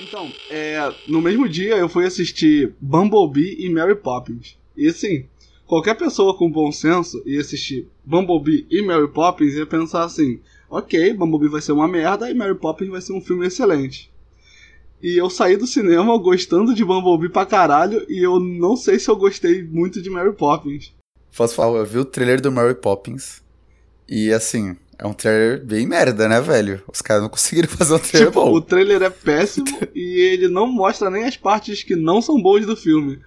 Então, é, no mesmo dia eu fui assistir Bumblebee e Mary Poppins. E assim, qualquer pessoa com bom senso ia assistir Bumblebee e Mary Poppins ia pensar assim: ok, Bumblebee vai ser uma merda e Mary Poppins vai ser um filme excelente. E eu saí do cinema gostando de Bumblebee pra caralho e eu não sei se eu gostei muito de Mary Poppins. Posso falar, eu vi o trailer do Mary Poppins e assim, é um trailer bem merda, né, velho? Os caras não conseguiram fazer um trailer Tipo, bom. o trailer é péssimo e ele não mostra nem as partes que não são boas do filme.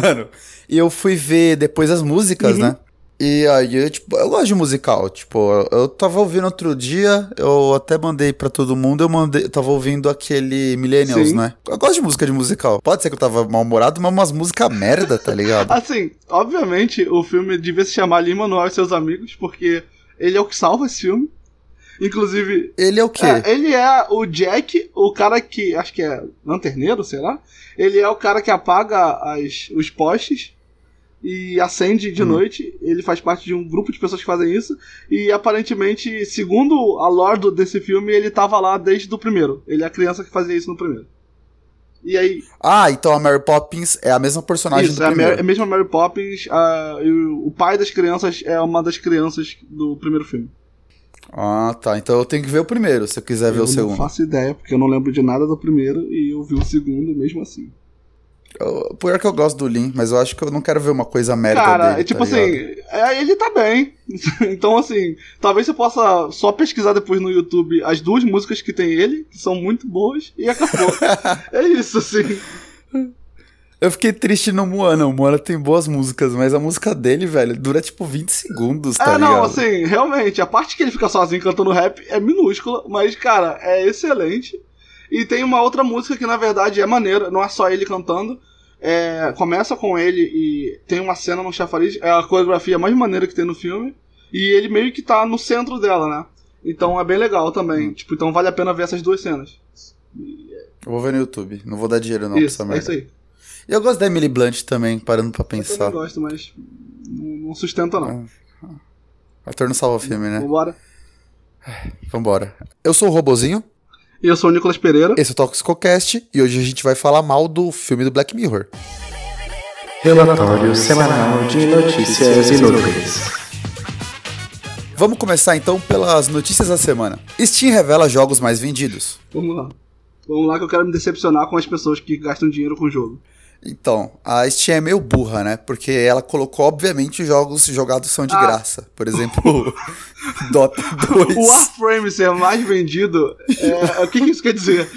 Mano, e eu fui ver depois as músicas, Uhum. né? E aí, eu, tipo, eu gosto de musical. Tipo, eu, tava ouvindo outro dia, eu até mandei pra todo mundo, eu mandei, eu tava ouvindo aquele Millennials, Sim. né? Eu gosto de música de musical. Pode ser que eu tava mal-humorado, mas umas músicas merda, tá ligado? Assim, obviamente o filme devia se chamar Lima Manuel e seus amigos, porque ele é o que salva esse filme. Inclusive, Ele é o quê? é, ele é o Jack, o cara que. Acho que é lanterneiro, será? Ele é o cara que apaga as, os postes e acende de Hum. noite. Ele faz parte de um grupo de pessoas que fazem isso. E aparentemente, segundo a lore desse filme, ele tava lá desde o primeiro. Ele é a criança que fazia isso no primeiro. E aí, Ah, então a Mary Poppins é a mesma personagem isso, do é primeiro. É mesmo a Mary Poppins. a- o o pai das crianças é uma das crianças do primeiro filme. Ah, tá. Então eu tenho que ver o primeiro, se eu quiser ver eu o não segundo. faço ideia, porque eu não lembro de nada do primeiro e eu vi o segundo mesmo assim. Eu, pior que eu gosto do Lin, mas eu acho que eu não quero ver uma coisa merda Cara, dele, é tipo tá assim, é, ele tá bem. então, assim, talvez você possa só pesquisar depois no YouTube as duas músicas que tem ele, que são muito boas, e acabou. é isso, assim. Eu fiquei triste no Moana. O Moana tem boas músicas, mas a música dele, velho, dura tipo 20 segundos, tá é, não, ligado? assim, realmente, a parte que ele fica sozinho cantando rap é minúscula, mas, cara, é excelente. E tem uma outra música que, na verdade, é maneira, não é só ele cantando. É, começa com ele e tem uma cena no chafariz, é a coreografia mais maneira que tem no filme. E ele meio que tá no centro dela, né? Então é bem legal também. Hum. Tipo, então vale a pena ver essas duas cenas. Eu vou ver no YouTube. Não vou dar dinheiro não isso, pra essa é merda. isso aí. E eu gosto da Emily Blunt também, parando pra Eu pensar. também gosto, mas não sustenta não. Ator não salva filme, né? Vambora. Vambora. Eu sou o Robozinho, E eu sou o Nicolas Pereira. esse é o Toxicocast, e hoje a gente vai falar mal do filme do Black Mirror. Relatório semanal de notícias inúteis. Vamos começar então pelas notícias da semana. Steam revela jogos mais vendidos. Vamos lá. Vamos lá que eu quero me decepcionar com as pessoas que gastam dinheiro com o jogo. Então, a Steam é meio burra, né? Porque ela colocou, obviamente, os jogos jogados são de Ah. graça. Por exemplo, Dota 2. O Warframe ser mais vendido, é, o que, que isso quer dizer?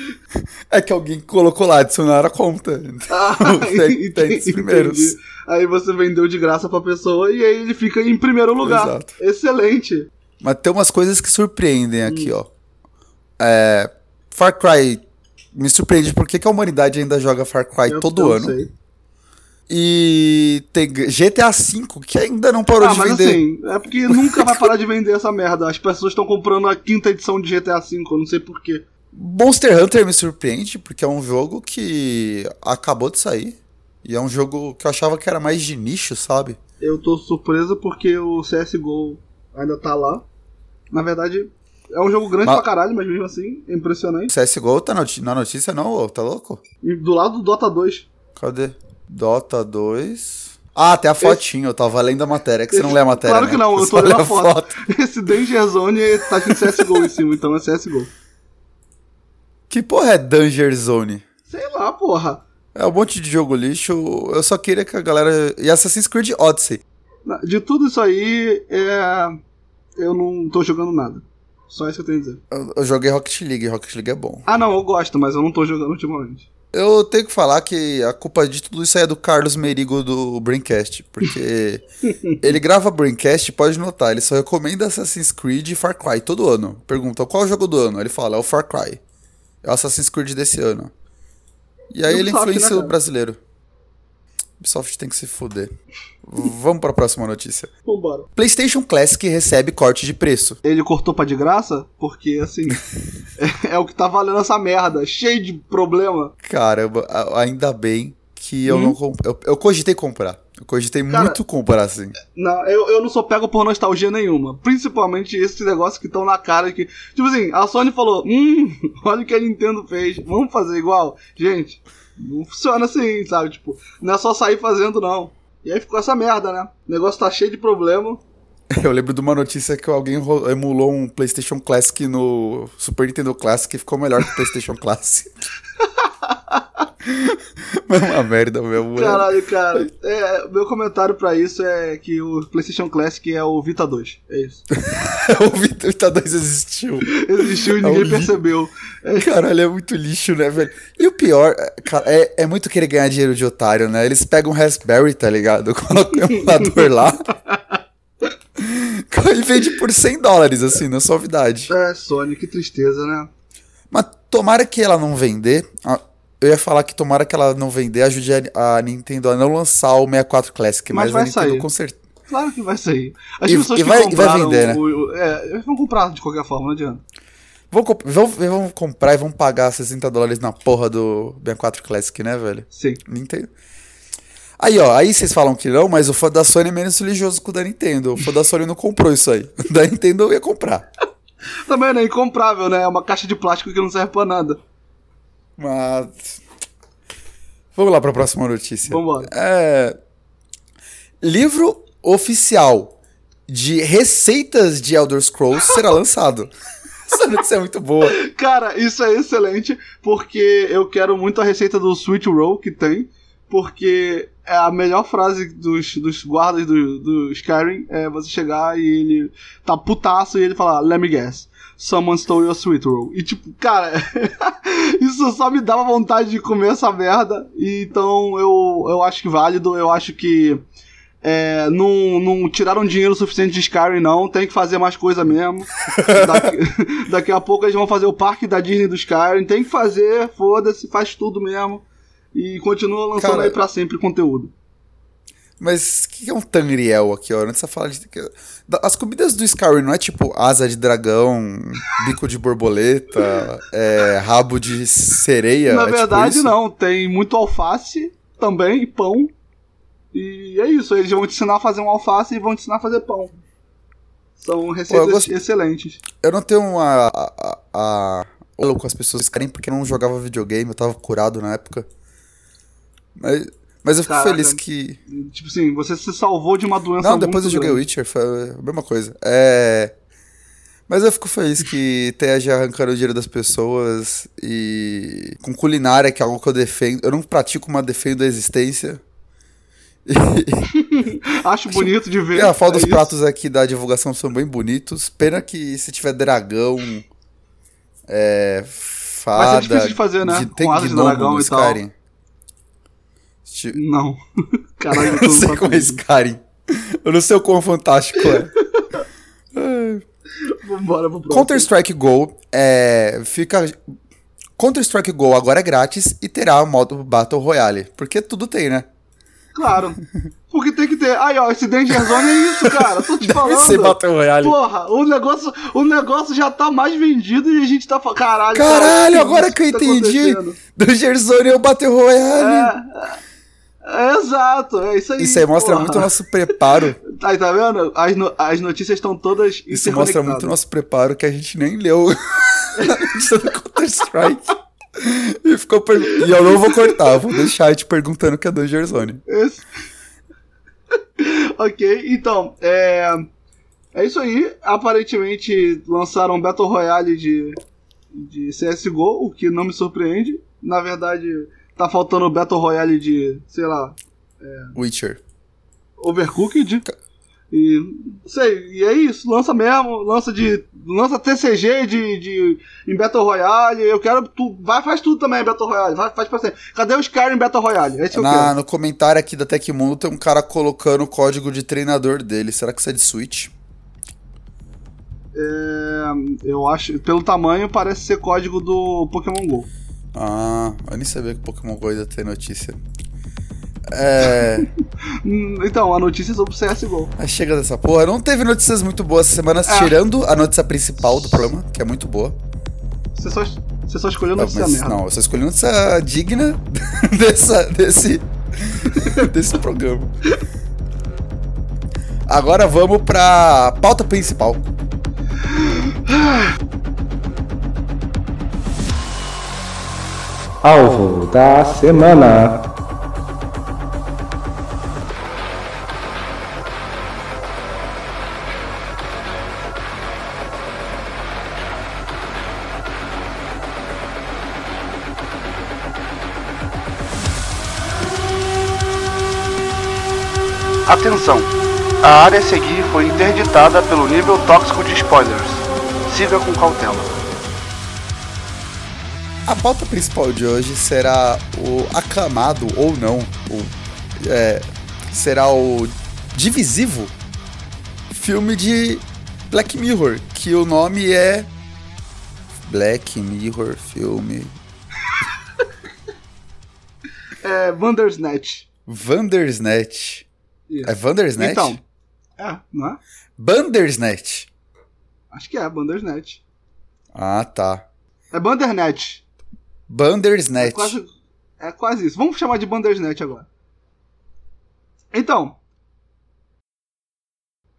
É que alguém colocou lá, adicionaram a conta. Ah, tem, tem os primeiros. entendi. Aí você vendeu de graça pra pessoa e aí ele fica em primeiro lugar. Exato. Excelente. Mas tem umas coisas que surpreendem aqui, Hum. ó. É, Far Cry me surpreende porque que a humanidade ainda joga Far Cry Eu- todo ano. sei. E tem GTA V, que ainda não parou Ah, de vender. assim, é porque nunca vai parar de vender essa merda. As pessoas estão comprando a quinta edição de GTA V, eu não sei porquê. Monster Hunter me surpreende, porque é um jogo que acabou de sair. E é um jogo que eu achava que era mais de nicho, sabe? Eu tô surpreso porque o CSGO ainda tá lá. Na verdade, é um jogo grande Mas- pra caralho, mas mesmo assim, é impressionante. CSGO tá na notícia, não, ô, tá louco? E do lado do Dota 2. Cadê? Dota 2. Ah, tem a fotinho, eu tava lendo a matéria, que você não lê a matéria. Claro né? que não, eu tô olhando a foto. foto. Esse Danger Zone tá escrito CSGO em cima, então é CSGO. Que porra é Danger Zone? Sei lá, porra. É um monte de jogo lixo. Eu só queria que a galera. E Assassin's Creed Odyssey. De tudo isso aí, é... eu não tô jogando nada. Só isso que eu tenho a dizer. Eu, eu joguei Rocket League, Rocket League é bom. Ah, não, eu gosto, mas eu não tô jogando ultimamente. Eu tenho que falar que a culpa de tudo isso é do Carlos Merigo do Braincast. Porque ele grava Braincast, pode notar, ele só recomenda Assassin's Creed e Far Cry todo ano. Pergunta qual é o jogo do ano? Ele fala, é o Far Cry. É o Assassin's Creed desse ano. E aí ele Ubisoft, né, influencia o brasileiro. Ubisoft tem que se fuder. Vamos pra próxima notícia. Vambora. PlayStation Classic recebe corte de preço. Ele cortou pra de graça, porque, assim, é, é o que tá valendo essa merda. Cheio de problema. Caramba, a- ainda bem que eu Hum? não eu, eu cogitei comprar. Eu cogitei Cara, muito comprar assim. Não, eu, eu não sou pego por nostalgia nenhuma. Principalmente esses negócios que estão na cara que. Tipo assim, a Sony falou: Hum, olha o que a Nintendo fez. Vamos fazer igual? Gente, não funciona assim, sabe? Tipo, não é só sair fazendo, não. E aí ficou essa merda, né? O negócio tá cheio de problema. Eu lembro de uma notícia que alguém emulou um PlayStation Classic no Super Nintendo Classic e ficou melhor que o PlayStation Classic. É uma merda né? Caralho, cara. É, meu comentário pra isso é que o PlayStation Classic é o Vita 2. É isso. o Vita 2 existiu. Existiu e É ninguém li- percebeu. Caralho, é muito lixo, né, velho? E o pior, é, cara, é, é muito querer ganhar dinheiro de otário, né? Eles pegam um Raspberry, tá ligado? Colocam um emulador lá. e vende por 100 dólares, assim, na suavidade. É, Sony, que tristeza, né? Mas tomara que ela não vender. Eu ia falar que tomara que ela não vender ajude a, Nintendo a não lançar o 64 Classic, Mas mas, vai a Nintendo sair. com certeza. Claro que vai sair. As E- pessoas e que vai- e vai compraram vender, né? o- o- é, vão comprar de qualquer forma, não adianta. Vão, comp- vão, vão comprar e vão pagar 60 dólares na porra do 64 Classic, né, velho? Sim. Nintendo. Aí, ó, aí vocês falam que não, mas o fã da Sony é menos religioso que o da Nintendo. O fã da Sony não comprou isso aí. O da Nintendo ia comprar. Também é incomprável, né? É uma caixa de plástico que não serve pra nada. Mas. Vamos lá pra próxima notícia. Vambora. É... Livro oficial de receitas de Elder Scrolls será lançado. Essa notícia é muito boa. Cara, isso é excelente, porque eu quero muito a receita do Sweet Roll que tem, porque a melhor frase dos, dos guardas do, do Skyrim é você chegar e ele tá putaço e ele falar, let me guess. Someone stole your sweet roll. E tipo, cara, isso só me dava vontade de comer essa merda. E, então eu, eu acho que válido, eu acho que é, não, não tiraram dinheiro suficiente de Skyrim, não. Tem que fazer mais coisa mesmo. Daqui, daqui a pouco eles vão fazer o parque da Disney do Skyrim. Tem que fazer, foda-se, faz tudo mesmo. E continua lançando Cara, aí pra sempre conteúdo. Mas o que é um Tangriel aqui, ó? Antes você fala de. As comidas do Skyrim não é tipo asa de dragão, bico de borboleta, é, rabo de sereia? Na é tipo verdade, isso? não. Tem muito alface também e pão. E é isso. Eles vão te ensinar a fazer um alface e vão te ensinar a fazer pão. São receitas gosto- excelentes. Eu não tenho uma. A, a, a, com as pessoas Skyrim porque eu não jogava videogame, eu tava curado na época. Mas, mas eu fico Caraca. feliz que. Tipo assim, você se salvou de uma doença Não, depois eu joguei. Witcher, foi a mesma coisa. É. Mas eu fico feliz que esteja arrancando o dinheiro das pessoas e. com culinária, que é algo que eu defendo. Eu não pratico, mas defendo a existência. Acho bonito de ver. E a foto dos é isso. pratos aqui da divulgação são bem bonitos. Pena que se tiver dragão, é, fada, difícil de fazer, né? tem Com asas de dragão e tal. Não. Caralho, Eu não sei tá como é Skyrim. Eu não sei o quão fantástico é. Vambora pro próximo. Counter-Strike Go é, fica. Counter-Strike Go agora é grátis e terá o modo Battle Royale. Porque tudo tem, né? Claro. Porque tem que ter. Aí, ó, esse Danger Zone é isso, cara. Tô te Deve falando. ser Battle Royale. Porra, o negócio, o negócio já tá mais vendido e a gente tá falando. Caralho, Caralho, cara, agora isso que eu tá entendi. acontecendo? Do Gerzone é o Battle Royale. É, é, exato, é isso aí. Isso aí mostra porra. muito o nosso preparo. Aí, tá vendo? As, no- as notícias estão todas Isso mostra muito o nosso preparo que a gente nem leu na do Counter-Strike. E, ficou per... e eu não vou cortar, vou deixar te perguntando que é do Gerzone. Esse... ok, então, é... é isso aí. Aparentemente lançaram um Battle Royale de, de CSGO, o que não me surpreende. Na verdade, tá faltando o Battle Royale de, sei lá, Witcher. Overcooked. E sei, e é isso, lança mesmo, lança de. Lança TCG de, de em Battle Royale. Eu quero. Tu, vai, faz tudo também em Battle Royale. Vai, faz pra sempre. Cadê o Skyrim em Battle Royale? É isso que eu Na, quero. no comentário aqui da Tecmundo tem um cara colocando o código de treinador dele. Será que isso é de Switch? É, eu acho. Pelo tamanho, parece ser código do Pokémon GO. Ah, eu nem sabia que Pokémon Go ainda tem notícia. É. Então, a notícia é sobre o CSGO. Aí chega dessa porra. Não teve notícias muito boas essa semana, É. tirando a notícia principal do programa, que é muito boa. Você só, você só escolheu notícia mas merda. não, eu só escolhi notícia digna dessa, desse, desse programa. Agora vamos pra pauta principal. Alvo da semana. Atenção! A área a seguir foi interditada pelo nível tóxico de spoilers. Siga com cautela. A pauta principal de hoje será o aclamado ou não, o, é, será o divisivo filme de Black Mirror, que o nome é Black Mirror filme É Vandersnatch. Vandersnatch. Isso. É Vandersnatch? Então. É, não é? Bandersnatch. Acho que é Bandersnatch. Ah, tá. É Bandersnatch. É Bandersnatch. quase, é quase isso. Vamos chamar de Bandersnatch agora. Então.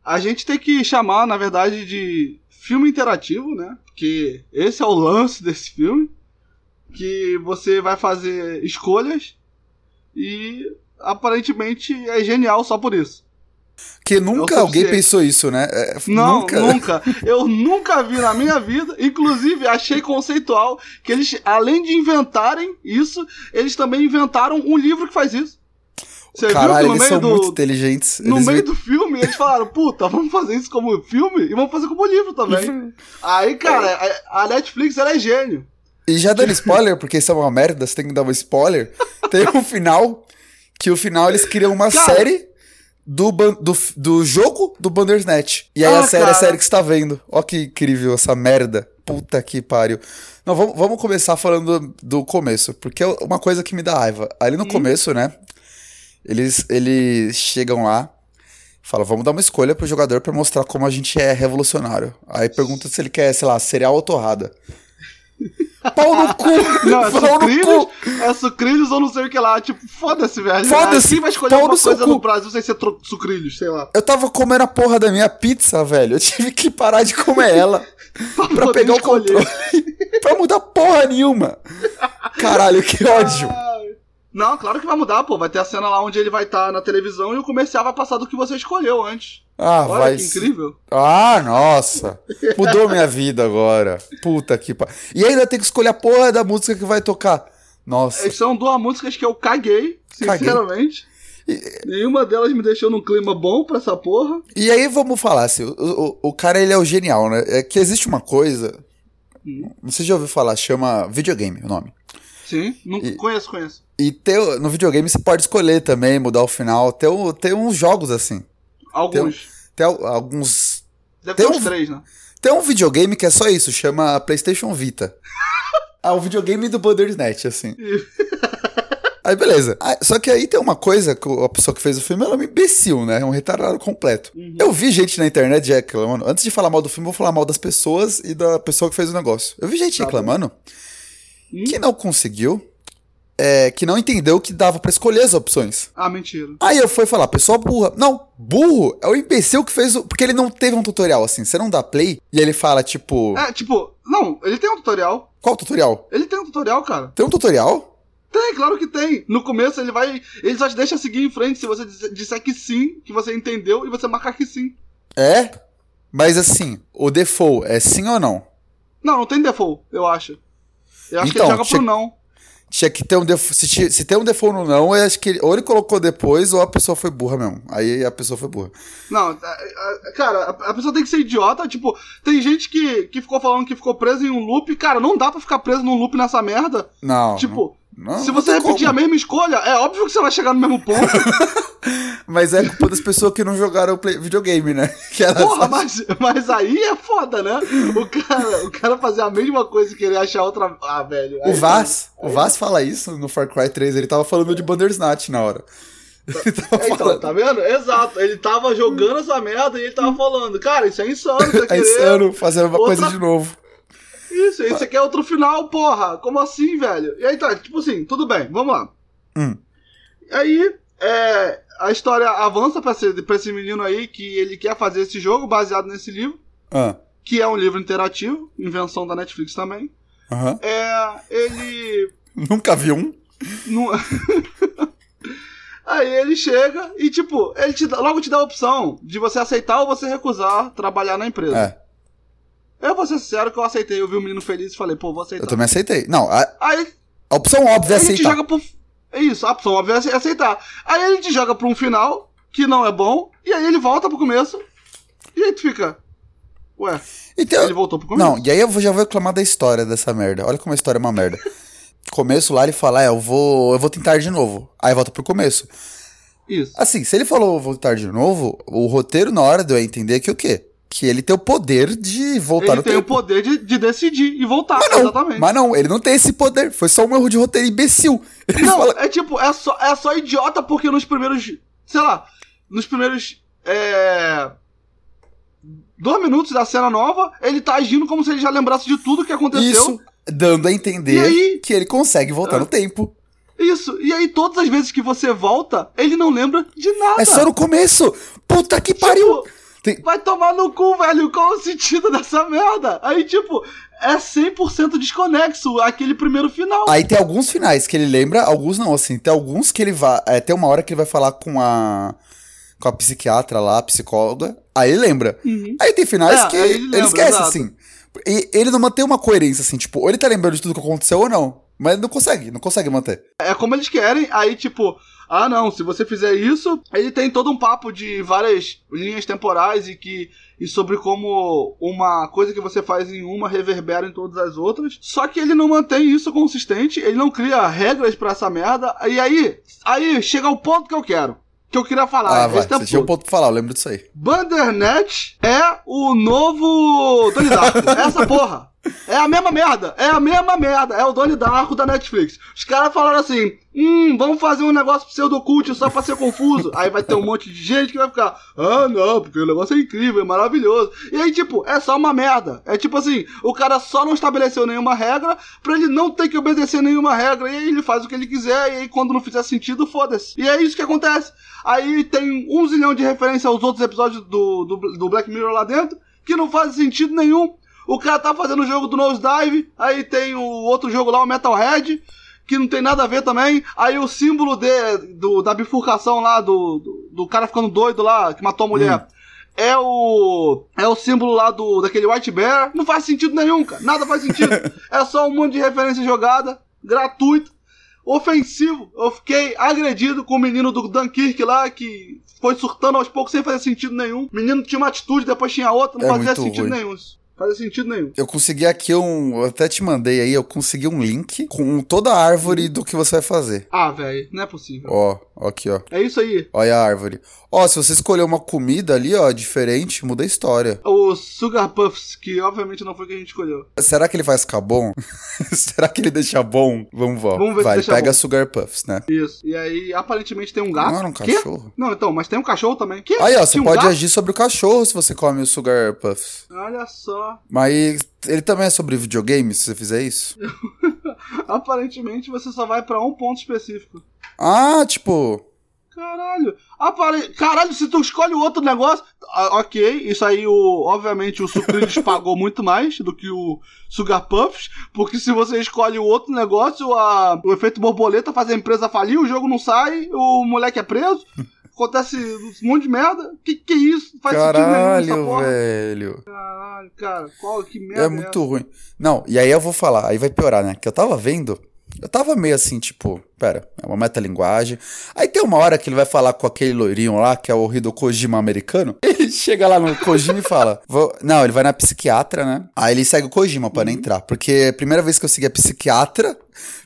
A gente tem que chamar, na verdade, de filme interativo, né? Porque esse é o lance desse filme. Que você vai fazer escolhas e aparentemente é genial só por isso. Que nunca É alguém pensou isso, né? É, Não, nunca. nunca. Eu nunca vi na minha vida. Inclusive, achei conceitual que eles, além de inventarem isso, eles também inventaram um livro que faz isso. Você Caralho, viu que eles no meio, são muito do, inteligentes. no Eles meio vi- do filme eles falaram: puta, vamos fazer isso como filme e vamos fazer como livro também. Aí, cara, a a Netflix ela é gênio. E já dando spoiler, porque isso é uma merda, você tem que dar um spoiler. Tem um final, que o final eles criam uma Cara. série do, do, do jogo do Bandersnatch. E aí Ah, a série é a série que você tá vendo. Ó que incrível essa merda. Puta que pariu. Não, vamos, vamos começar falando do, do começo, porque é uma coisa que me dá raiva. Ali no começo, né, eles, eles chegam lá, falam, vamos dar uma escolha pro jogador pra mostrar como a gente é revolucionário. Aí pergunta se ele quer, sei lá, cereal ou torrada. Pau no cu! Não, é Pau no sucrilhos, cu! é sucrilhos ou não sei o que lá. Tipo, foda-se, velho. Foda-se, Quem vai escolher pau alguma no coisa no Brasil sem ser sucrilhos, sei lá. Eu tava comendo a porra da minha pizza, velho. Eu tive que parar de comer ela pra poder pegar o escolher. controle. pra mudar porra nenhuma. Caralho, que ódio. Não, claro que vai mudar, pô. Vai ter a cena lá onde ele vai estar na televisão e o comercial vai passar do que você escolheu antes. Ah, Olha vai. que incrível. Ah, nossa. Mudou minha vida agora. Puta que pariu. E ainda tem que escolher a porra da música que vai tocar. Nossa. Essas são duas músicas que eu caguei, Caguei. sinceramente. Nenhuma delas me deixou num clima bom pra essa porra. E aí vamos falar assim, o, o, o cara ele é o genial, né? É que existe uma coisa, Hum. você já ouviu falar, chama videogame o nome. Sim, não E- conheço, conheço. E ter, no videogame você pode escolher também, mudar o final. Tem, tem uns jogos assim. Alguns. Tem al- alguns. Deve tem ter um- uns três, né? Tem um videogame que é só isso, chama PlayStation Vita. ah, o videogame do Bandersnatch, assim. Aí beleza. Ah, só que aí tem uma coisa que a pessoa que fez o filme ela é um imbecil, né? É um retardado completo. Eu vi gente na internet já reclamando. Antes de falar mal do filme, eu vou falar mal das pessoas e da pessoa que fez o negócio. Eu vi gente Tá reclamando Hum? que não conseguiu, é, que não entendeu que dava pra escolher as opções. Ah, mentira. Aí eu fui falar, pessoa burra. Não, burro é o imbecil que fez o. Porque ele não teve um tutorial assim. Você não dá play e ele fala, tipo. É, tipo, não, ele tem um tutorial. Qual tutorial? Ele tem um tutorial, cara. Tem um tutorial? Tem, claro que tem. No começo ele vai. Ele só te deixa seguir em frente se você disser- que sim, que você entendeu, e você marcar que sim. É? Mas assim, o default é sim ou não? Não, não tem default, eu acho. Eu acho que Então, ele joga tinha- pro não. Tinha que ter um default. Se, se tem um default no não, eu acho que ele- ou ele colocou depois ou a pessoa foi burra mesmo. Aí a pessoa foi burra. Não, cara, a, pessoa tem que ser idiota. Tipo, tem gente que, que ficou falando que ficou preso em um loop. Cara, não dá pra ficar preso num loop nessa merda. Não. tipo, não, se não você tem repetir como. a mesma escolha, é óbvio que você vai chegar no mesmo ponto. Mas é culpa das pessoas que não jogaram play- videogame, né? Que elas Porra, mas, mas aí é foda, né? O cara, o cara fazer a mesma coisa e querer achar outra. Ah, velho. O aí- Vaz, o Vaz fala isso no Far Cry 3, ele tava falando de Bandersnatch na hora. Ele tava Então, falando. tá vendo? Exato. Ele tava jogando essa merda e ele tava falando, cara, isso é insano, você É insano fazer uma outra- coisa de novo. Isso, esse aqui é outro final, porra. Como assim, velho? E aí tá, tipo assim, tudo bem, vamos lá. Hum. Aí, é, a história avança pra esse, pra esse menino aí que ele quer fazer esse jogo baseado nesse livro, Ah, que é um livro interativo, invenção da Netflix também. aham. É, ele Nunca vi um. não... Aí ele chega e, tipo, ele te dá- logo te dá a opção de você aceitar ou você recusar trabalhar na empresa. É, Eu vou ser sincero que eu aceitei, eu vi o menino feliz e falei, pô, vou aceitar. eu também aceitei. Não, a, Aí a opção óbvia é ele te aceitar. joga pro. É isso, a óbvia é aceitar. Aí ele te joga pra um final que não é bom, e aí ele volta pro começo, e aí tu fica. Ué, Então, ele voltou pro começo? Não, e aí eu já vou reclamar da história dessa merda. Olha como a história é uma merda. Começo lá, ele fala, é, eu vou, eu vou tentar de novo. Aí volta pro começo. Isso. Assim, se ele falou eu vou tentar de novo, o roteiro na hora deu a entender que o quê? Que ele tem o poder de voltar Ele no tem o tempo. poder de, de decidir e voltar, Mas não, exatamente. mas não, ele não tem esse poder. Foi só um erro de roteiro imbecil. Ele Não, fala, é tipo, é só, é só idiota porque nos primeiros. Sei lá, nos primeiros. É. Dois minutos da cena nova, ele tá agindo como se ele já lembrasse de tudo que aconteceu. isso, dando a entender aí? que ele consegue voltar Ah. no tempo. Isso. E aí, todas as vezes que você volta, ele não lembra de nada. É só no começo. Puta que pariu. Tem- Vai tomar no cu, velho. Qual o sentido dessa merda? Aí, tipo, é 100% desconexo aquele primeiro final. Aí tem alguns finais que ele lembra, alguns não, assim. Tem alguns que ele vai. É, tem uma hora que ele vai falar com a. Com a psiquiatra lá, a psicóloga. Aí ele lembra. Uhum. Aí tem finais É, que ele ele, lembra, esquece, exato. assim. E ele não mantém uma coerência, assim, tipo, ou ele tá lembrando de tudo que aconteceu ou não. Mas ele não consegue, não consegue manter. É como eles querem, aí, tipo, ah, não, se você fizer isso, ele tem todo um papo de várias linhas temporais e que. E sobre como uma coisa que você faz em uma reverbera em todas as outras. Só que ele não mantém isso consistente, ele não cria regras pra essa merda. E aí, aí chega ao ponto que eu quero. Que eu queria falar. Ah, vai. tempo Você tinha um ponto pra falar, eu lembro disso aí. Bandersnatch é o novo. É essa porra. É a mesma merda. É a mesma merda. É o Donnie Darko da Netflix. Os caras falaram assim: hum, vamos fazer um negócio pseudocult só pra ser confuso. Aí vai ter um monte de gente que vai ficar: ah, não, porque o negócio é incrível, é maravilhoso. E aí, tipo, é só uma merda. É tipo assim: o cara só não estabeleceu nenhuma regra pra ele não ter que obedecer nenhuma regra. E aí ele faz o que ele quiser. E aí, quando não fizer sentido, foda-se. E é isso que acontece. Aí tem um zilhão de referência aos outros episódios do, do, do Black Mirror lá dentro, que não faz sentido nenhum. O cara tá fazendo o jogo do Nosedive, aí tem o outro jogo lá, o Metalhead, que não tem nada a ver também. Aí o símbolo de, do, da bifurcação lá, do, do, do cara ficando doido lá, que matou a mulher. É o. É o símbolo lá do daquele White Bear. Não faz sentido nenhum, cara. Nada faz sentido. é só um monte de referência jogada, gratuito ofensivo. Eu fiquei agredido com o menino do Dunkirk lá, que foi surtando aos poucos sem fazer sentido nenhum. O menino tinha uma atitude, depois tinha outra, não É fazia sentido ruim. nenhum isso. Fazia sentido nenhum. Eu consegui aqui um. Eu até te mandei aí, eu consegui um link com toda a árvore do que você vai fazer. Ah, velho, não é possível. Ó, ó aqui, ó. É isso aí. Olha a árvore. Ó, se você escolher uma comida ali, ó, diferente, muda a história. O Sugar Puffs, que obviamente não foi o que a gente escolheu. Será que ele vai ficar bom? Será que ele deixa bom? Vamos, ó. Vamos ver se vai, deixa pega bom. Sugar Puffs, né? Isso. E aí, aparentemente tem um gato. Não era um Quê? cachorro? Não, então, mas tem um cachorro também. Que? Aí, ó, você um pode gato? agir sobre o cachorro se você come o Sugar Puffs. Olha só. Mas ele também é sobre videogame, se você fizer isso? Aparentemente você só vai pra um ponto específico. Ah, tipo. Caralho. Apare... Caralho, se tu escolhe outro negócio. ah, ok, isso aí, o... obviamente, o Sucrilhos pagou muito mais do que o Sugar Puffs. Porque se você escolhe o outro negócio, a... o efeito borboleta faz a empresa falir, o jogo não sai, o moleque é preso. Acontece um monte de merda. Que que é isso? Não faz sentido nenhum Caralho, porra. velho. Caralho, cara. Qual, que merda É é muito ruim. Não, e aí eu vou falar, aí vai piorar, né? Que eu tava vendo, eu tava meio assim, tipo, pera, é uma metalinguagem. Aí tem uma hora que ele vai falar com aquele loirinho lá, que é o Hideo Kojima americano. Ele chega lá no Kojima e fala, não, ele vai na psiquiatra, né? Aí ele segue o Kojima pra não entrar, porque a primeira vez que eu segui a psiquiatra,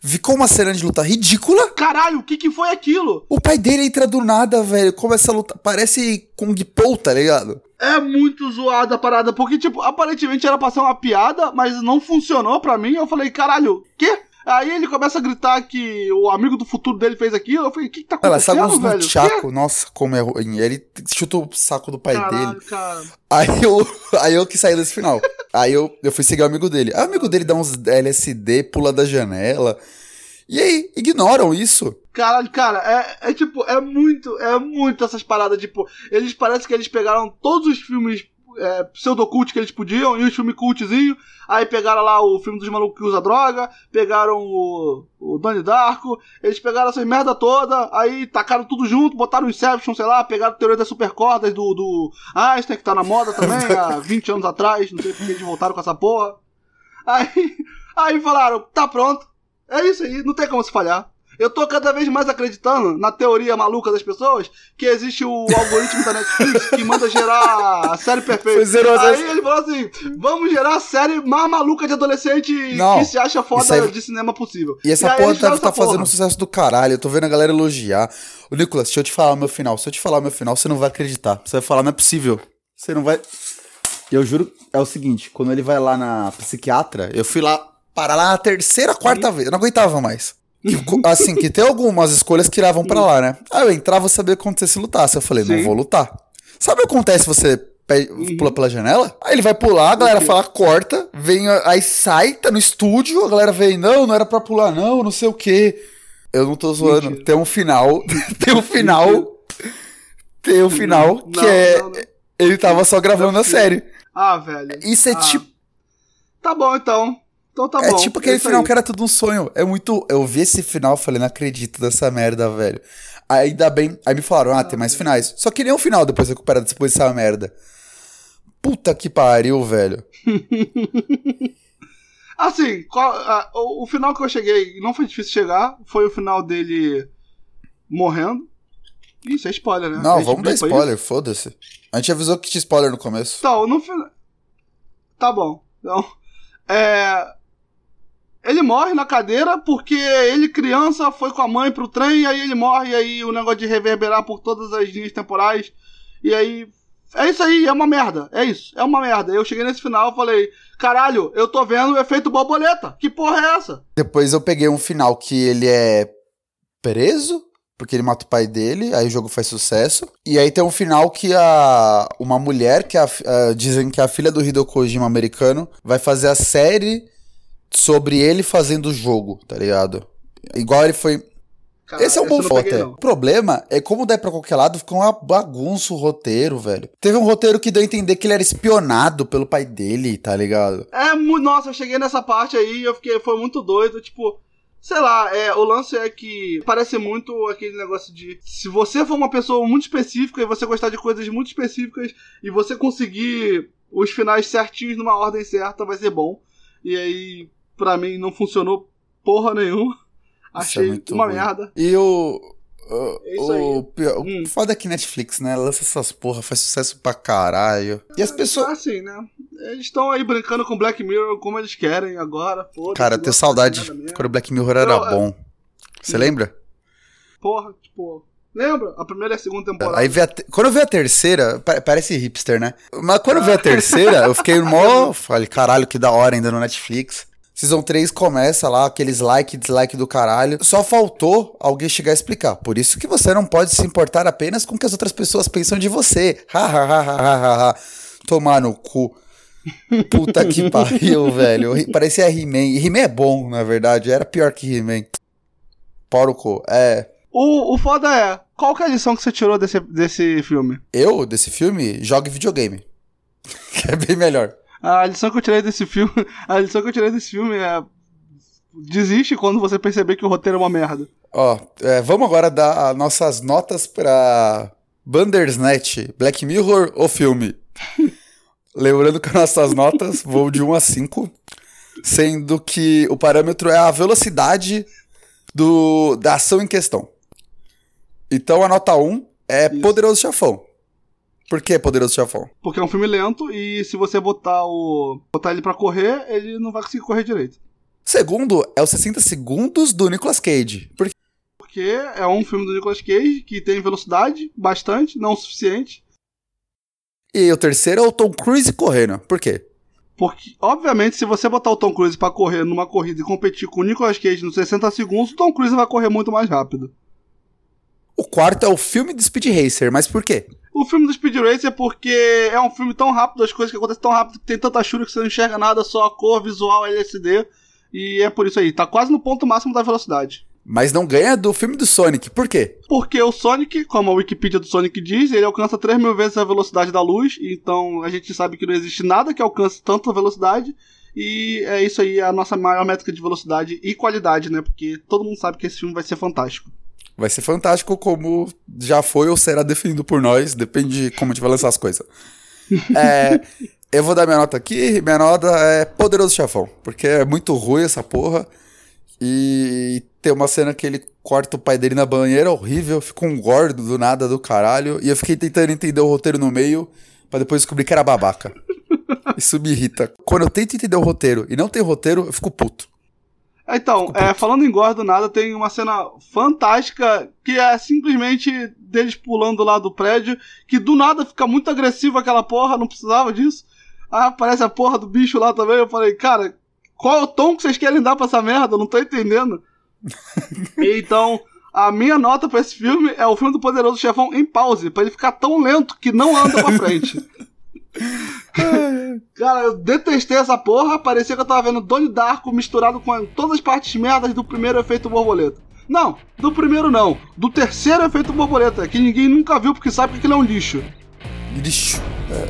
ficou uma cena de luta ridícula. Caralho, o que que foi aquilo? O pai dele entra do nada, velho, começa a lutar, parece Kung Po, tá ligado? É muito zoada a parada, porque, tipo, aparentemente era pra ser uma piada, mas não funcionou pra mim. Eu falei, caralho, quê? Aí ele começa a gritar que o amigo do futuro dele fez aquilo. Eu falei, o que, que tá Ela acontecendo, sabe uns velho? no chaco, nossa, como é ruim. Ele chuta o saco do pai Caralho, dele. cara. Aí eu, aí eu que saí desse final. Aí eu, eu fui seguir o amigo dele. Aí o amigo dele dá uns LSD, pula da janela. E aí, ignoram isso. Caralho, cara, é, é tipo, é muito, é muito essas paradas, tipo, eles parece que eles pegaram todos os filmes é, pseudocult que eles podiam e os filmes cultzinho, aí pegaram lá o filme dos malucos que usa droga, pegaram o, o Donnie Darko, eles pegaram essas merda toda, aí tacaram tudo junto, botaram o Inception, sei lá, pegaram a teoria das supercordas do, do Einstein, que tá na moda também, há 20 anos atrás, não sei porque eles voltaram com essa porra. Aí, aí falaram, tá pronto, é isso aí, não tem como se falhar. Eu tô cada vez mais acreditando na teoria maluca das pessoas que existe o algoritmo da Netflix que manda gerar a série perfeita. Zero a Aí ele falou assim: vamos gerar a série mais maluca de adolescente Não, que se acha foda aí- de cinema possível. E essa aí porra tá, fizeram tá fazendo um sucesso do caralho. Eu tô vendo a galera elogiar. Ô, Nicolas, deixa eu te falar o meu final. Se eu te falar o meu final, você não vai acreditar. Você vai falar, não é possível. Você não vai. Eu juro, é o seguinte: quando ele vai lá na psiquiatra, eu fui lá parar lá na terceira, quarta vez. Eu não aguentava mais. Que, assim, que tem algumas escolhas que iravam pra lá, né? Aí eu entrava e sabia o que acontecer se lutasse. Eu falei, não Sim. vou lutar. Sabe o que acontece você pe- pula pela janela? Aí ele vai pular, a galera fala, corta, vem, aí sai, tá no estúdio, a galera vem, não, não era pra pular, não, não sei o quê. Eu não tô zoando. Mentira. Tem um final, tem um final, tem um final que Não, é. não, não. Ele tava só gravando a série. Ah, velho. Isso é Ah. tipo. Tá bom então. Então tá é bom. tipo aquele isso final aí. que era tudo um sonho. É muito. Eu vi esse final e falei, não acredito dessa merda, velho. Aí ainda bem. Aí me falaram, ah, tem mais finais. Só que nem um final depois recuperado depois dessa merda. Puta que pariu, velho. Assim, qual- o, o final que eu cheguei, não foi difícil chegar, foi o final dele morrendo. Isso é spoiler, né? Não, vamos dar spoiler, foda-se. A gente avisou que tinha spoiler no começo. Então, no final. Tá bom. Então, é. Ele morre na cadeira porque ele, criança, foi com a mãe pro trem, e aí ele morre, e aí o negócio de reverberar por todas as linhas temporais. E aí. É isso aí, é uma merda. É isso, é uma merda. Eu cheguei nesse final e falei: caralho, eu tô vendo o efeito borboleta. Que porra é essa? Depois eu peguei um final que ele é preso, porque ele mata o pai dele, aí o jogo faz sucesso. E aí tem um final que a uma mulher, que é a, ah, dizem que é a filha do Hideo Kojima americano, vai fazer a série sobre ele fazendo o jogo, tá ligado? Igual ele foi. Esse é um bom foto, peguei, é. O problema é como der pra qualquer lado, fica uma bagunça o roteiro, velho. Teve um roteiro que deu a entender que ele era espionado pelo pai dele, tá ligado? É, nossa, eu cheguei nessa parte aí e eu fiquei, foi muito doido, tipo, sei lá, é, o lance é que parece muito aquele negócio de se você for uma pessoa muito específica e você gostar de coisas muito específicas e você conseguir os finais certinhos numa ordem certa, vai ser bom. E aí, pra mim, não funcionou porra nenhuma. É Achei muito uma ruim. merda. E o. O, É isso o, pior- o Hum. foda é que Netflix, né? Lança essas porra, faz sucesso pra caralho. E as pessoas. Assim, né? Eles estão aí brincando com Black Mirror como eles querem agora. foda-se, Cara, não tenho saudade quando o Black Mirror era Eu, é- bom. Você lembra? Porra, tipo. Lembra? A primeira e a segunda temporada. Aí a te- Quando eu vi a terceira, pa- parece hipster, né? Mas quando eu vi a terceira, eu fiquei mó. Falei, caralho, que da hora ainda no Netflix. Season 3 começa lá, aqueles like, dislike do caralho. Só faltou alguém chegar a explicar. Por isso que você não pode se importar apenas com o que as outras pessoas pensam de você. Ha, ha, ha, ha, ha. Tomar no cu. Puta que pariu, velho. Parecia He-Man. He-Man é bom, na verdade. Era pior que He-Man. Cu. É. O, o foda é, qual que é a lição que você tirou desse, desse filme? Eu, desse filme, jogue videogame. que é bem melhor. A lição que eu tirei desse filme. A lição que eu tirei desse filme é. Desiste quando você perceber que o roteiro é uma merda. Ó, é, vamos agora dar as nossas notas pra Bandersnatch, Black Mirror ou filme. Lembrando que as nossas notas vão de 1 a 5, sendo que o parâmetro é a velocidade do, da ação em questão. Então a nota 1 é Isso. Poderoso Chafão. Por que Poderoso Chafão? Porque é um filme lento e se você botar o. botar ele pra correr, ele não vai conseguir correr direito. Segundo é os 60 segundos do Nicolas Cage. Por Porque é um filme do Nicolas Cage que tem velocidade, bastante, não o suficiente. E o terceiro é o Tom Cruise correndo. Por quê? Porque, obviamente, se você botar o Tom Cruise pra correr numa corrida e competir com o Nicolas Cage nos 60 segundos, o Tom Cruise vai correr muito mais rápido. O quarto é o filme de Speed Racer, mas por quê? O filme do Speed Racer é porque é um filme tão rápido, as coisas que acontecem tão rápido, que tem tanta chura que você não enxerga nada, só a cor, visual, LSD. E é por isso aí, tá quase no ponto máximo da velocidade. Mas não ganha do filme do Sonic. Por quê? Porque o Sonic, como a Wikipedia do Sonic diz, ele alcança 3 mil vezes a velocidade da luz. Então a gente sabe que não existe nada que alcance tanta velocidade. E é isso aí, a nossa maior métrica de velocidade e qualidade, né? Porque todo mundo sabe que esse filme vai ser fantástico. Vai ser fantástico como já foi ou será definido por nós, depende de como a gente vai lançar as coisas. É, eu vou dar minha nota aqui, minha nota é Poderoso Chefão, porque é muito ruim essa porra. E tem uma cena que ele corta o pai dele na banheira, horrível, fica um gordo do nada do caralho. E eu fiquei tentando entender o roteiro no meio, para depois descobrir que era babaca. Isso me irrita. Quando eu tento entender o roteiro e não tem roteiro, eu fico puto. Então, é, falando em gordo nada, tem uma cena fantástica que é simplesmente deles pulando lá do prédio, que do nada fica muito agressivo aquela porra, não precisava disso. Ah, aparece a porra do bicho lá também. Eu falei, cara, qual é o tom que vocês querem dar pra essa merda? Eu não tô entendendo. então, a minha nota pra esse filme é o filme do Poderoso Chefão em pause, pra ele ficar tão lento que não anda pra frente. Cara, eu detestei essa porra. Parecia que eu tava vendo Donnie Darko misturado com todas as partes merdas do primeiro efeito borboleta. Não, do primeiro não. Do terceiro efeito borboleta, que ninguém nunca viu porque sabe que ele é um lixo. Lixo.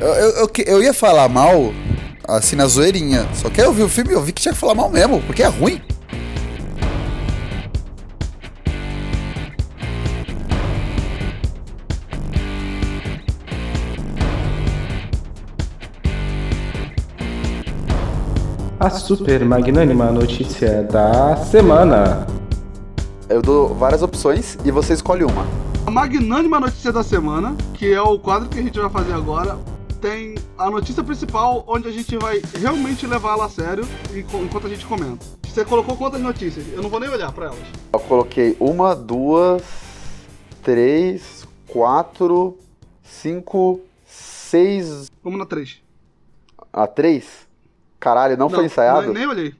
Eu, eu, eu, eu ia falar mal, assim, na zoeirinha. Só que eu vi o filme e eu vi que tinha que falar mal mesmo, porque é ruim. A super magnânima notícia da semana. Eu dou várias opções e você escolhe uma. A magnânima notícia da semana, que é o quadro que a gente vai fazer agora, tem a notícia principal onde a gente vai realmente levá-la a sério enquanto a gente comenta. Você colocou quantas notícias? Eu não vou nem olhar para elas. Eu coloquei uma, duas, três, quatro, cinco, seis. Vamos na três. A três? Caralho, não, não foi ensaiado? Nem olhei.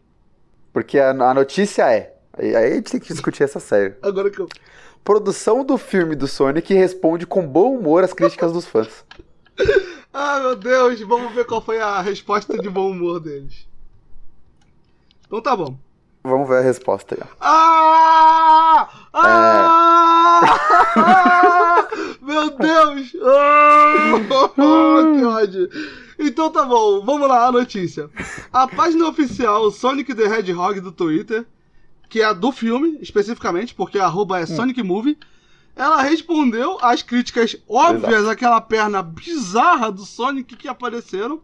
Porque a, a notícia é. Aí a gente tem que discutir essa sério. Agora que eu. Produção do filme do Sonic responde com bom humor às críticas dos fãs. ah, meu Deus, vamos ver qual foi a resposta de bom humor deles. Então tá bom. Vamos ver a resposta aí. Ah! Ah! É... meu Deus! Ah! que ódio! Então tá bom, vamos lá, a notícia. A página oficial Sonic the Hedgehog do Twitter, que é a do filme, especificamente, porque a arroba é hum. Sonic Movie, ela respondeu às críticas óbvias Exato. àquela perna bizarra do Sonic que apareceram.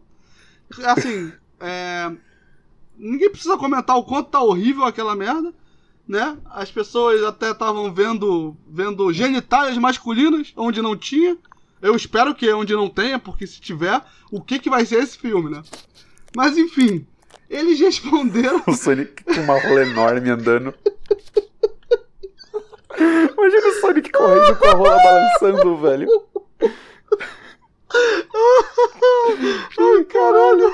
Assim, é... ninguém precisa comentar o quanto tá horrível aquela merda, né? As pessoas até estavam vendo, vendo genitálias masculinas onde não tinha. Eu espero que é onde não tenha, porque se tiver, o que, que vai ser esse filme, né? Mas enfim, eles responderam. O Sonic com uma rola enorme andando. Imagina o Sonic correndo com a rola balançando, velho. Ai, caralho.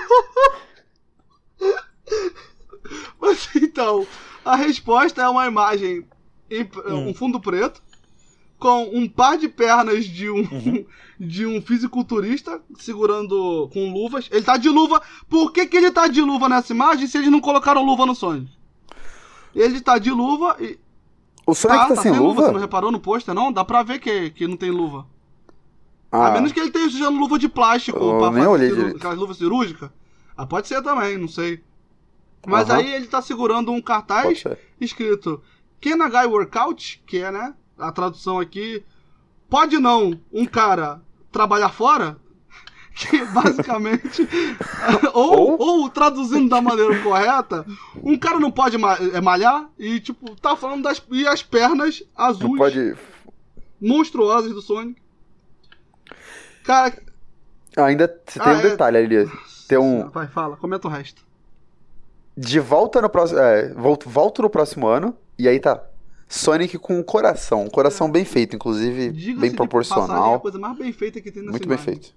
Mas então, a resposta é uma imagem em hum. um fundo preto com um par de pernas de um, uhum. de um fisiculturista segurando com luvas. Ele tá de luva. Por que, que ele tá de luva nessa imagem se eles não colocaram luva no Sonic? Ele tá de luva e. O Sonic tá, tá, tá sem, luva? Você não reparou no pôster, não? Dá pra ver que, que não tem luva. Ah. A menos que ele tenha usando luva de plástico Eu pra fazer aquelas luvas cirúrgicas. Ah, pode ser também, não sei. Mas uhum. aí ele tá segurando um cartaz escrito Guy Workout? Que é, né? A tradução aqui. Pode não um cara trabalhar fora? Que basicamente. ou, ou, traduzindo da maneira correta, um cara não pode é, malhar e, tipo, tá falando das e as pernas azuis. pode... Monstruosas do Sonic. Cara. Ainda tem ah, um é... detalhe ali. Tem um. Vai, fala, comenta o resto. De volta no próximo. É, volto, volto no próximo ano. E aí tá Sonic com um coração. Um coração bem feito, inclusive, bem proporcional. É a coisa mais bem feita que tem nessa Muito imagem. bem feito.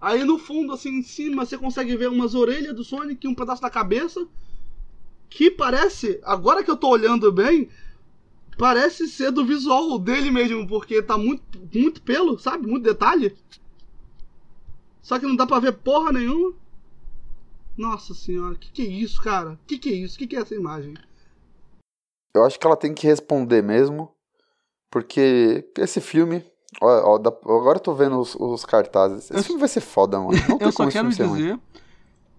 Aí no fundo, assim, em cima, você consegue ver umas orelhas do Sonic e um pedaço da cabeça. Que parece, agora que eu tô olhando bem, parece ser do visual dele mesmo, porque tá muito, muito pelo, sabe? Muito detalhe. Só que não dá pra ver porra nenhuma. Nossa senhora, que que é isso, cara? Que que é isso? Que que é essa imagem? Eu acho que ela tem que responder mesmo, porque esse filme. Ó, ó, dá- agora eu tô vendo os, os cartazes. Esse Eu- filme vai ser foda, mano. Não tem Eu só quero ser ruim. dizer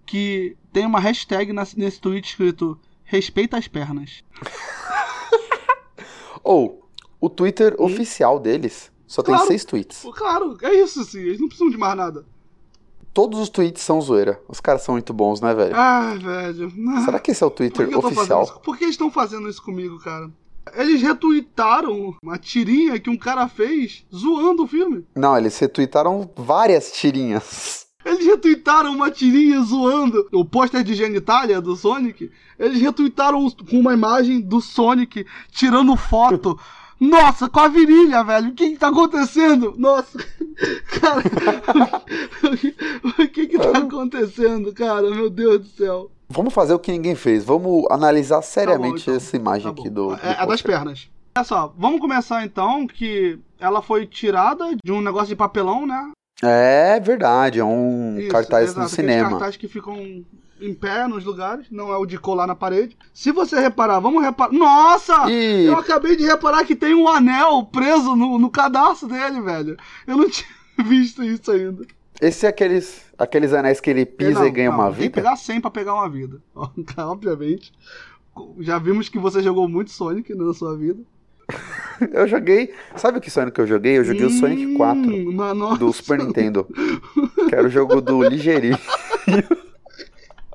que tem uma hashtag nas- nesse tweet escrito Respeita as pernas. Ou, o Twitter oficial deles só tem? Claro. seis tweets. Claro, é isso sim, eles não precisam de mais nada. Todos os tweets são zoeira. Os caras são muito bons, né, velho? Ah, velho. Será que esse é o Por Twitter fazendo oficial? Por que eles estão fazendo isso comigo, cara? Eles retweetaram uma tirinha que um cara fez zoando o filme. Não, eles retweetaram várias tirinhas. Eles retweetaram uma tirinha zoando o pôster de genitália do Sonic. Eles retweetaram com uma imagem do Sonic tirando foto. Nossa, com a virilha, velho. O que que tá acontecendo? Nossa, cara. o que que tá acontecendo, cara? Meu Deus do céu. Vamos fazer o que ninguém fez. Vamos analisar seriamente então. essa imagem Tá aqui bom. do. do É, é das pernas. Olha só, vamos começar então que ela foi tirada de um negócio de papelão, né? É verdade, é um Isso, cartaz exato, no cinema. cartazes que ficam em pé nos lugares, não é o de colar na parede. Se você reparar, vamos reparar. Nossa! E Eu acabei de reparar que tem um anel preso no, no cadastro dele, velho. Eu não tinha visto isso ainda. esse é aqueles, aqueles anéis que ele pisa Não, e ganha não, uma Tem que vida? pegar 100 pra pegar uma vida. Obviamente. Já vimos que você jogou muito Sonic na sua vida. Eu joguei. Sabe que Sonic eu joguei? Eu joguei o Sonic 4 Hum, do Super Nintendo. Que era o jogo do ligeirinho.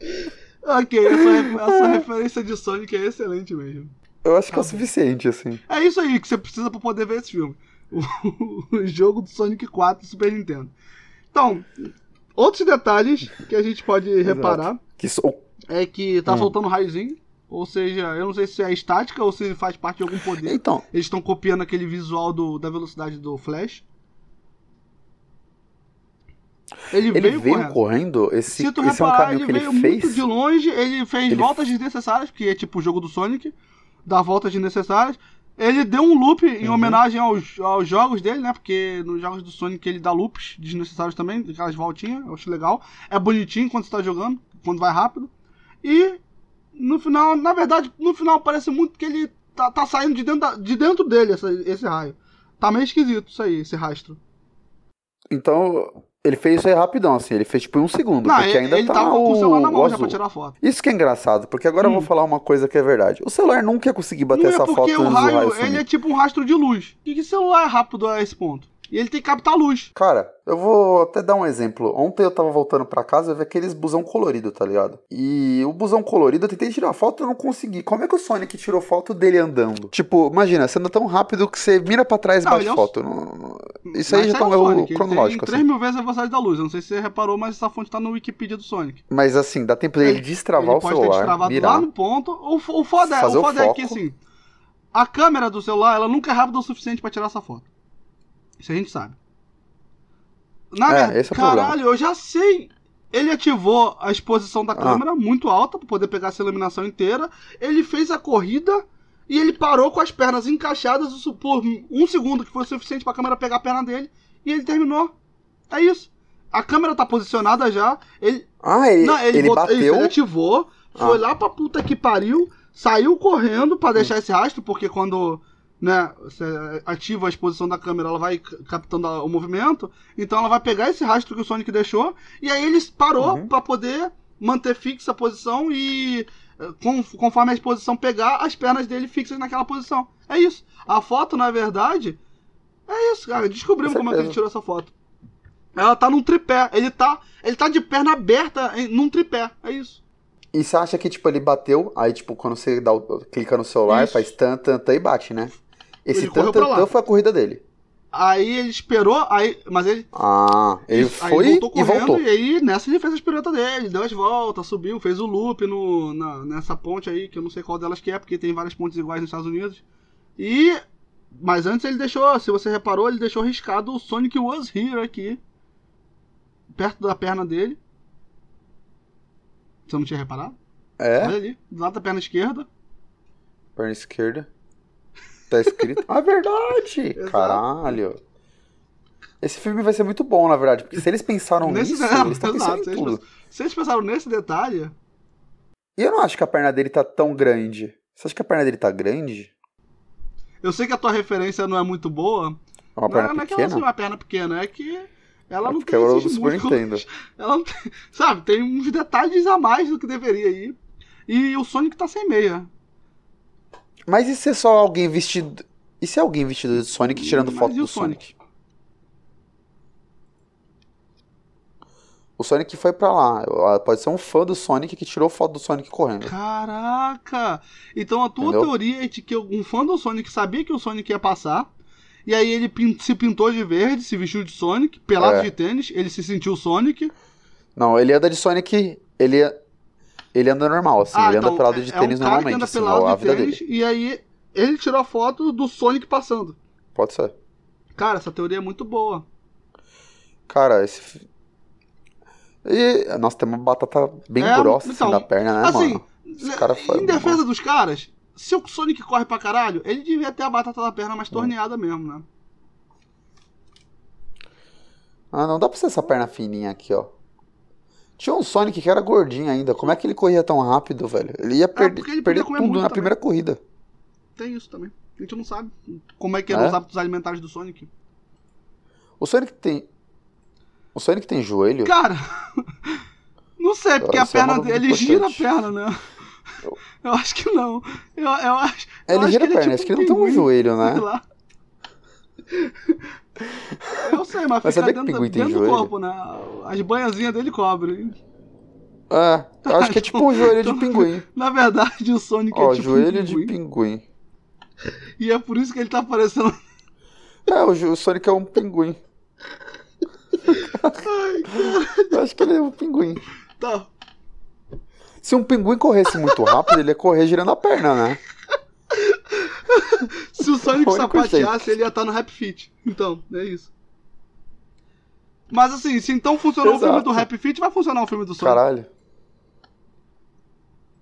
Ok, essa, essa referência de Sonic é excelente mesmo. Eu acho que Tá é o suficiente, assim. É isso aí que você precisa pra poder ver esse filme. O, jogo do Sonic 4 do Super Nintendo. Então, outros detalhes que a gente pode reparar Que so- é que tá Hum. soltando raiozinho. Ou seja, eu não sei se é estática ou se faz parte de algum poder. Então, Eles estão copiando aquele visual do, da velocidade do Flash. Ele, ele veio, veio correndo. correndo. Esse, Se tu esse é um reparar, caminho ele que veio ele muito fez. de longe, ele fez Ele- voltas desnecessárias, porque é tipo o jogo do Sonic, dá voltas desnecessárias. Ele deu um loop em Uhum. homenagem aos, aos jogos dele, né? Porque nos jogos do Sonic ele dá loops desnecessários também, aquelas voltinhas, eu acho legal. É bonitinho quando você tá jogando, quando vai rápido. E no final, na verdade, no final parece muito que ele tá, tá saindo de dentro, da- de dentro dele essa- esse raio. Tá meio esquisito isso aí, esse rastro. Então, ele fez isso aí rapidão, assim. Ele fez tipo em um segundo. Não, porque ele, ainda ele tá tava o, com o celular na mão o já pra tirar foto. Isso que é engraçado, porque agora eu vou Hum. falar uma coisa que é verdade. O celular nunca ia conseguir bater Não é essa foto porque antes o do raio, raio ele é tipo um rastro de luz. E que celular é rápido a esse ponto? E ele tem que captar luz. Cara, eu vou até dar um exemplo. Ontem eu tava voltando pra casa e vi aqueles busão colorido, tá ligado? E o busão colorido eu tentei tirar foto e não consegui. Como é que o Sonic tirou foto dele andando? Tipo, imagina, você anda tão rápido que você mira pra trás e Não, bate ele é um- foto. Não- não- Isso aí Mas já é tá um o erro Sonic, ele cronológico, Tem assim. 3 mil vezes a velocidade da luz. Eu não sei se você reparou, mas essa fonte tá no Wikipedia do Sonic. Mas assim, dá tempo dele Ele- destravar ele o pode ter celular, destravado mirar. lá no ponto. O, o foda, é, o o foda é que assim, a câmera do celular ela nunca é rápida o suficiente pra tirar essa foto. Isso a gente sabe. Na É, verdade, esse é o problema. caralho, eu já sei. Ele ativou a exposição da Ah. câmera muito alta pra poder pegar essa iluminação inteira. Ele fez a corrida e ele parou com as pernas encaixadas por um segundo, que foi o suficiente pra câmera pegar a perna dele. E ele terminou. É isso. A câmera tá posicionada já. Ele, Ah, ele, não, ele, ele botou- bateu. ele ativou, foi Ah. lá pra puta que pariu, saiu correndo pra deixar esse rastro, porque quando né, você ativa a exposição da câmera, ela vai captando o movimento, então ela vai pegar esse rastro que o Sonic deixou, e aí ele parou Uhum. pra poder manter fixa a posição e eh, conforme a exposição pegar, as pernas dele fixas naquela posição. É isso. A foto, na verdade, é isso, cara. Descobrimos Com como é que ele tirou essa foto. Ela tá num tripé. Ele tá, ele tá de perna aberta num tripé. É isso. E você acha que, tipo, ele bateu, aí, tipo, quando você dá o- clica no celular, Isso. faz tan, tan, tan e bate, né? Esse Ele tan, correu pra tan, lá. tan foi a corrida dele. Aí ele esperou, aí, mas ele, Ah, ele foi voltou e correndo, voltou. E aí nessa ele fez as piruetas dele, deu as voltas, subiu, fez o loop no, na- nessa ponte aí, que eu não sei qual delas que é, porque tem várias pontes iguais nos Estados Unidos. E. Mas antes ele deixou, se você reparou, ele deixou riscado o Sonic Was Here aqui. Perto da perna dele. Você não tinha reparado? É, Olha ali, do lado da perna esquerda. perna esquerda. Tá escrito. Ah, verdade! Exato. Caralho. Esse filme vai ser muito bom, na verdade, porque se eles pensaram Nesse- nisso, não, eles estão pensando em eles tudo. Se eles pensaram nesse detalhe, E eu não acho que a perna dele tá tão grande. Você acha que a perna dele tá grande? eu sei que a tua referência não é muito boa. É uma não, perna não é que ela pequena? uma perna pequena, é que ela É não tem eu esses Super músculos. Nintendo. Ela não tem, sabe, tem uns detalhes a mais do que deveria aí. E o Sonic tá sem meia. Mas e se é só alguém vestido. E se é alguém vestido de Sonic tirando Mas foto do o Sonic? Sonic? O Sonic foi pra lá. Ah, Pode ser um fã do Sonic que tirou foto do Sonic correndo. Caraca! Então a tua Entendeu? teoria é de que um fã do Sonic sabia que o Sonic ia passar. E aí ele se pintou de verde, se vestiu de Sonic, pelado É. de tênis, ele se sentiu Sonic. Não, ele anda de Sonic. Ele, ele anda normal, assim. ele anda pelado de é tênis um normalmente. anda Assim, é pelado a de vida tênis, dele. e aí ele tirou a foto do Sonic passando. Pode ser. Cara, essa teoria é muito boa. Cara, esse. E, nossa, tem uma batata bem É, grossa então, assim da perna, né, assim, mano? Esse cara foi. em defesa dos caras, se o Sonic corre pra caralho, ele devia ter a batata da perna mais torneada mesmo, né? Ah, não dá pra ser essa perna fininha aqui, ó. Tinha um Sonic que era gordinho ainda. Como é que ele corria tão rápido, velho? Ele ia perder, ele perder tudo na também. primeira corrida. Tem isso também. A gente não sabe como é que eram É? os hábitos alimentares do Sonic. O Sonic tem. O Sonic tem joelho? Cara, não sei, porque a é perna dúvida dele gira a importante. perna, né? Eu acho que não. Eu, eu acho. É, eu ele acho gira a que perna, é acho tipo que ele não tem um joelho, né? sei lá. Eu sei, mas, Mas fica dentro, pinguim tem dentro do corpo, né? As banhazinhas dele cobrem. É, eu acho que é tipo um joelho de pinguim. Na verdade, o Sonic Ó, é tipo joelho um de pinguim, pinguim. E é por isso que ele tá parecendo. É, o, Sonic é um pinguim. eu acho que ele é um pinguim. Tá. Se um pinguim corresse muito rápido, ele ia correr girando a perna, né? Se o Sonic sapateasse, ele ia estar no Rap Fit. Então, é isso. Mas assim, se então funcionou o filme Exato. do Rap Fit, vai funcionar o filme do Sonic. Caralho.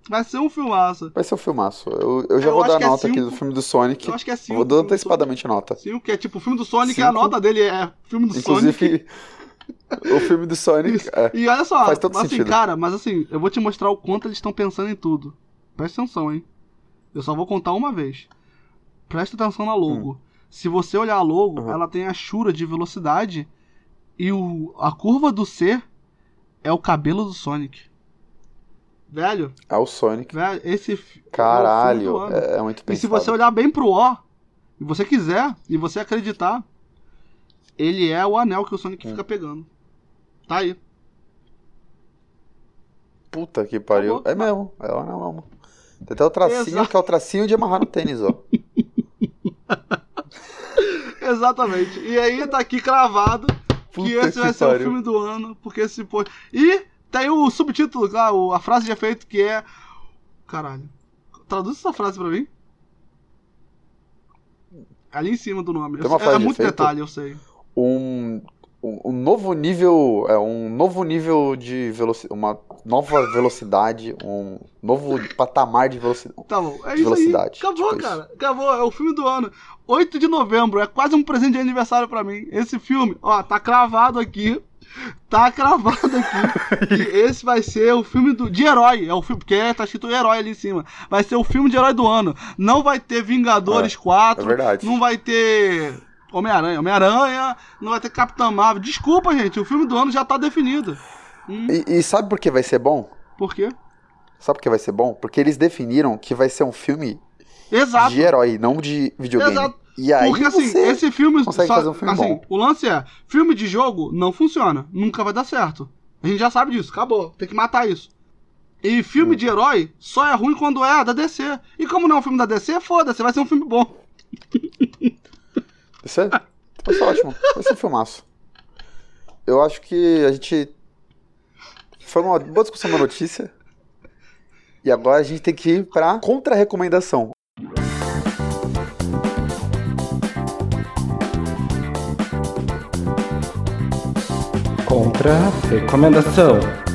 Vai ser um filmaço. Vai ser um filmaço. Eu, eu já Eu vou dar que é nota aqui cinco. do filme do Sonic. Eu acho que é Eu 5. vou dando antecipadamente nota. 5, que é tipo o filme do Sonic, e a Cinco. nota dele é filme do Sonic. Inclusive, o filme do Sonic. É. E olha só, Faz todo assim, sentido. cara, mas assim, eu vou te mostrar o quanto eles estão pensando em tudo. Presta atenção, hein? Eu só vou contar uma vez. Presta atenção na logo. Se você olhar a logo, Uhum. ela tem a chura de velocidade e o, a curva do C é o cabelo do Sonic. Velho, É o Sonic. velho, esse é Caralho. É, é muito E pensado. se você olhar bem pro O, e você quiser, e você acreditar, ele é o anel que o Sonic Hum. fica pegando. Tá aí. Puta que pariu. Acabou. É mesmo. É o anel mesmo. Tem até o tracinho, Exato. que é o tracinho de amarrar no tênis, ó. Exatamente. E aí tá aqui cravado que Puta esse que vai ser o pariu. filme do ano, porque esse pô. E tem o subtítulo, lá, o- a frase de efeito que é. Caralho. Traduz essa frase pra mim. Ali em cima do nome. Tem uma frase é de muito efeito? detalhe, eu sei. Um, um, um novo nível. É um novo nível de velocidade. Uma nova velocidade. Um novo patamar de velocidade. Tá bom, é De isso aí. velocidade, Acabou, tipo cara. Acabou, é o filme do ano. 8 de novembro, é quase um presente de aniversário pra mim. Esse filme, ó, tá cravado aqui. Tá cravado aqui. que esse vai ser o filme do, de herói. É o filme, porque tá escrito herói ali em cima. Vai ser o filme de herói do ano. Não vai ter Vingadores 4. é verdade. Não vai ter Homem-Aranha. Homem-Aranha. Não vai ter Capitã Marvel. Desculpa, gente. O filme do ano já tá definido. Hum, E, e sabe por que vai ser bom? por quê? Sabe por que vai ser bom? Porque eles definiram que vai ser um filme Exato. de herói, não de videogame. Exato. E aí Porque assim, você... esse filme. consegue fazer um filme assim, bom. O lance é: filme de jogo não funciona. Nunca vai dar certo. A gente já sabe disso. Acabou. Tem que matar isso. E filme Hum. de herói só é ruim quando é da DC. E como não é um filme da DC, foda-se, vai ser um filme bom. Isso é... Vai ser ótimo. Vai ser um filmaço. Eu acho que a gente... Foi uma boa discussão da notícia. E agora a gente tem que ir pra contra-recomendação. Contra recomendação.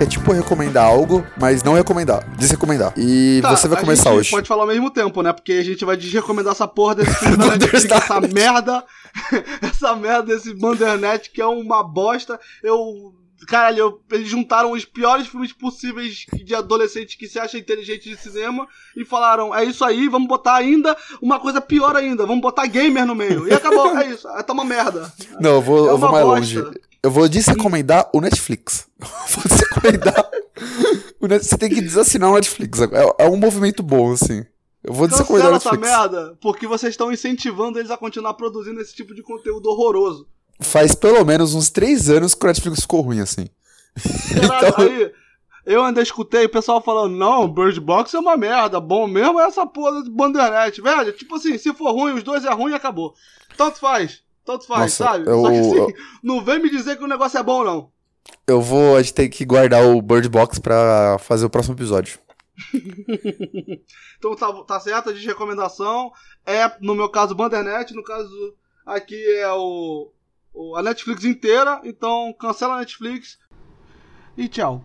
É tipo recomendar algo, mas não recomendar. Desrecomendar. E Tá, você vai a começar gente hoje. pode falar ao mesmo tempo, né? Porque a gente vai desrecomendar essa porra desse filme da Netflix, essa merda. essa merda desse Bandernet que é uma bosta. Eu. Caralho, eu- eles juntaram os piores filmes possíveis de adolescente que se acha inteligente de cinema e falaram: é isso aí, vamos botar ainda uma coisa pior ainda, vamos botar gamer no meio. E acabou, é isso, é tá uma merda. Não, eu vou, É eu vou mais bosta. longe. Eu vou desrecomendar o Netflix. vou desrecomendar. Você tem que desassinar o Netflix. É, é um movimento bom, assim. Eu vou desrecomendar o essa Netflix. merda, porque vocês estão incentivando eles a continuar produzindo esse tipo de conteúdo horroroso. Faz pelo menos uns três anos que o Netflix ficou ruim, assim. Caralho, Então- aí, eu ainda escutei o pessoal falando, não, Bird Box é uma merda, bom mesmo é essa porra de Bandeirnet. Velho, tipo assim, se for ruim, os dois é ruim e acabou. Tanto faz, tanto faz, Nossa, sabe? eu- Só que assim, eu- não vem me dizer que o negócio é bom, não. Eu vou. A gente tem que guardar o Bird Box pra fazer o próximo episódio. Então tá, tá certo, a de recomendação é, no meu caso, Bandernet, no caso aqui é o, o- a Netflix inteira, então cancela a Netflix e tchau.